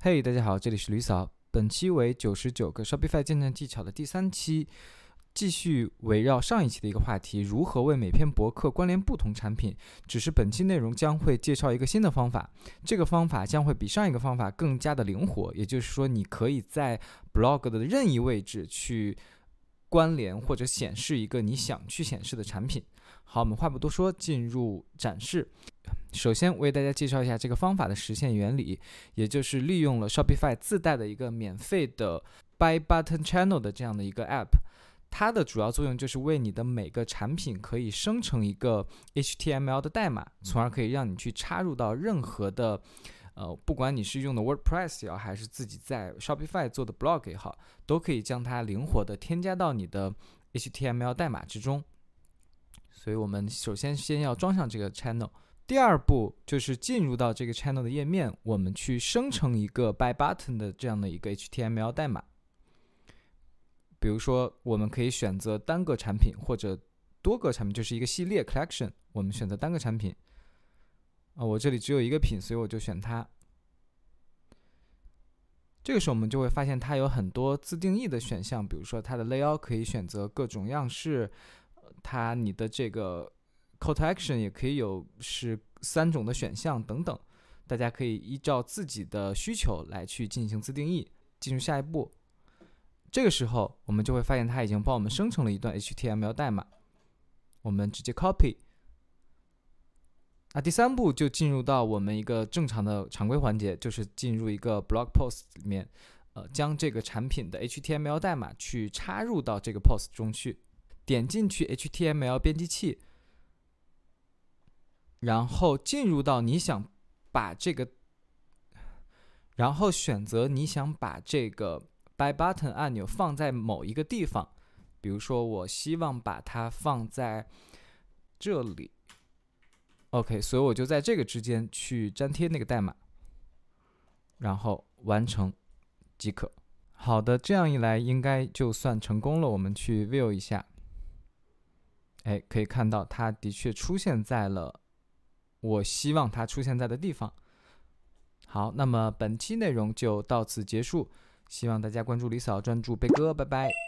嘿，大家好，这里是吕嫂。本期为九十九个 Shopify 建站技巧的第三期，继续围绕上一期的一个话题，如何为每篇博客关联不同产品。只是本期内容将会介绍一个新的方法，这个方法将会比上一个方法更加的灵活。也就是说，你可以在 blog 的任意位置去关联或者显示一个你想去显示的产品。好，我们话不多说，进入展示。首先为大家介绍一下这个方法的实现原理，也就是利用了 Shopify 自带的一个免费的 Buy Button Channel 的这样的一个 App。它的主要作用就是为你的每个产品可以生成一个 HTML 的代码，从而可以让你去插入到任何的，呃，不管你是用的 WordPress 也好，还是自己在 Shopify 做的 Blog 也好，都可以将它灵活的添加到你的 HTML 代码之中。所以我们首先先要装上这个 channel，第二步就是进入到这个 channel 的页面，我们去生成一个 by button 的这样的一个 HTML 代码。比如说，我们可以选择单个产品或者多个产品，就是一个系列 collection。我们选择单个产品。啊，我这里只有一个品，所以我就选它。这个时候我们就会发现它有很多自定义的选项，比如说它的 layout 可以选择各种样式。它你的这个 call to action 也可以有是三种的选项等等，大家可以依照自己的需求来去进行自定义。进入下一步，这个时候我们就会发现它已经帮我们生成了一段 HTML 代码，我们直接 copy。那第三步就进入到我们一个正常的常规环节，就是进入一个 blog post 里面，呃，将这个产品的 HTML 代码去插入到这个 post 中去。点进去 HTML 编辑器，然后进入到你想把这个，然后选择你想把这个 Buy Button 按钮放在某一个地方，比如说我希望把它放在这里，OK，所以我就在这个之间去粘贴那个代码，然后完成即可。好的，这样一来应该就算成功了。我们去 View 一下。哎，可以看到，它的确出现在了我希望它出现在的地方。好，那么本期内容就到此结束，希望大家关注李嫂，专注贝哥，拜拜。